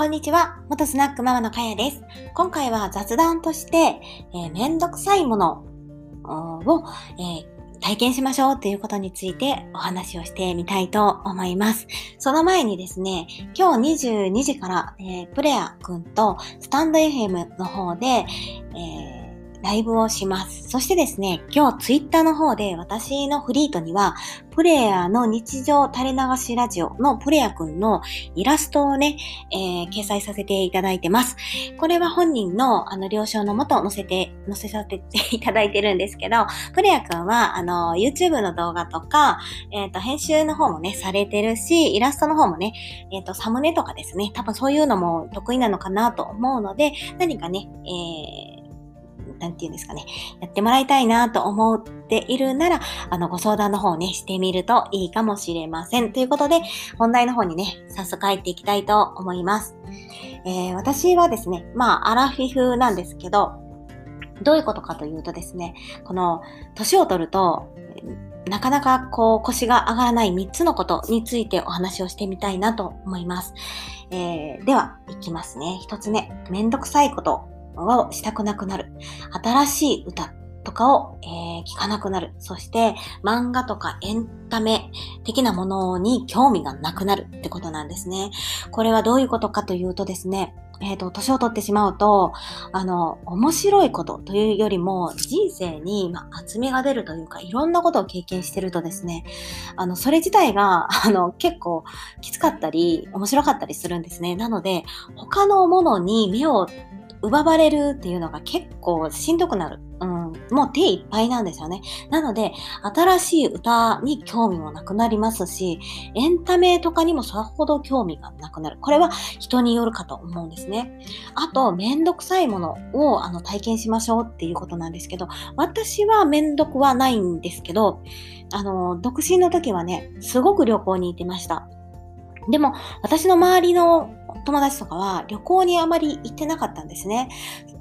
こんにちは。元スナックママのかやです。今回は雑談として、えー、めんどくさいものを、えー、体験しましょうということについてお話をしてみたいと思います。その前にですね、今日22時から、えー、プレアくんとスタンド FM の方で、えーライブをします。そしてですね、今日ツイッターの方で私のフリートには、プレイヤーの日常垂れ流しラジオのプレイヤーくんのイラストをね、えー、掲載させていただいてます。これは本人のあの了承のもと載せて、載せさせていただいてるんですけど、プレイヤーくんはあの YouTube の動画とか、えっ、ー、と編集の方もね、されてるし、イラストの方もね、えっ、ー、とサムネとかですね、多分そういうのも得意なのかなと思うので、何かね、えーなんて言うんですかね、やってもらいたいなと思っているなら、あの、ご相談の方をね、してみるといいかもしれません。ということで、本題の方にね、早速入っていきたいと思います。えー、私はですね、まあ、アラフィフなんですけど、どういうことかというとですね、この、年を取ると、なかなかこう腰が上がらない3つのことについてお話をしてみたいなと思います。えー、では、いきますね。1つ目、めんどくさいことをしたくなくなる。新しい歌とかを、えー、聞かなくなる。そして、漫画とかエンタメ的なものに興味がなくなるってことなんですね。これはどういうことかというとですね、えっ、ー、と、年を取ってしまうと、あの、面白いことというよりも、人生に、まあ、厚みが出るというか、いろんなことを経験してるとですね、あの、それ自体が、あの、結構きつかったり、面白かったりするんですね。なので、他のものに目を奪われるっていうのが結構しんどくなる。うん、もう手いっぱいなんですよね。なので、新しい歌に興味もなくなりますし、エンタメとかにもそれほど興味がなくなる。これは人によるかと思うんですね。あと、めんどくさいものをあの体験しましょうっていうことなんですけど、私はめんどくはないんですけど、あの、独身の時はね、すごく旅行に行ってました。でも、私の周りの友達とかは旅行にあまり行ってなかったんですね。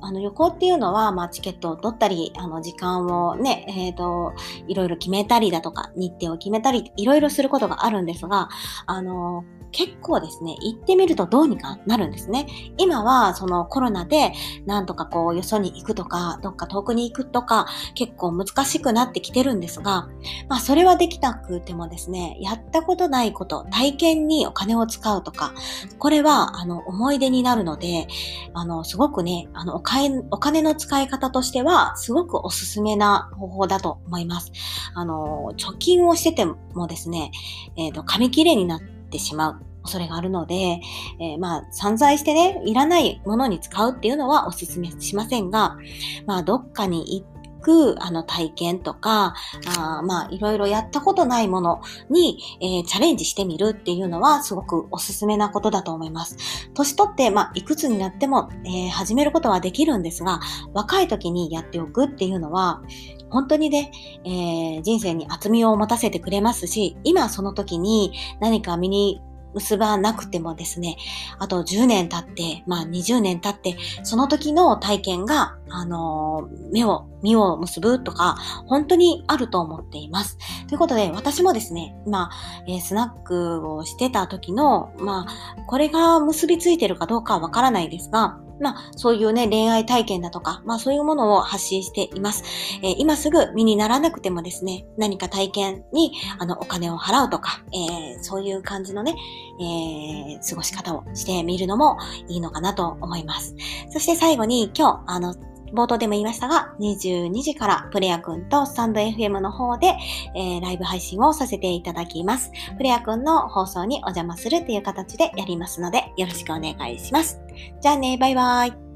あの旅行っていうのは、まあ、チケットを取ったり、あの時間をね、えっ、ー、と、いろいろ決めたりだとか、日程を決めたり、いろいろすることがあるんですが、あの、結構ですね、行ってみるとどうにかなるんですね。今はそのコロナでなんとかこうよそに行くとか、どっか遠くに行くとか結構難しくなってきてるんですが、まあそれはできなくてもですね、やったことないこと、体験にお金を使うとか、これはあの思い出になるので、あのすごくね、あのお金お金の使い方としてはすごくおすすめな方法だと思います。あの、貯金をしててもですね、えっ、ー、と、紙切れになってしまう恐れがあるので、えー、まあ、散財してね、いらないものに使うっていうのはお勧めしませんが、まあ、どっかに行っく、あの、体験とか、あまあ、いろいろやったことないものに、えー、チャレンジしてみるっていうのは、すごくおすすめなことだと思います。年取って、まあ、いくつになっても、えー、始めることはできるんですが、若い時にやっておくっていうのは、本当にね、えー、人生に厚みを持たせてくれますし、今その時に何か身に結ばなくてもですね、あと10年経って、まあ20年経って、その時の体験が、あの、目を、身を結ぶとか、本当にあると思っています。ということで、私もですね、まあ、スナックをしてた時の、まあ、これが結びついてるかどうかはわからないですが、まあ、そういうね、恋愛体験だとか、まあ、そういうものを発信しています。えー、今すぐ身にならなくてもですね、何か体験に、あの、お金を払うとか、えー、そういう感じのね、えー、過ごし方をしてみるのもいいのかなと思います。そして最後に、今日、あの、冒頭でも言いましたが、22時からプレア君とスタンド FM の方で、えー、ライブ配信をさせていただきます。プレア君の放送にお邪魔するという形でやりますので、よろしくお願いします。じゃあね、バイバイ。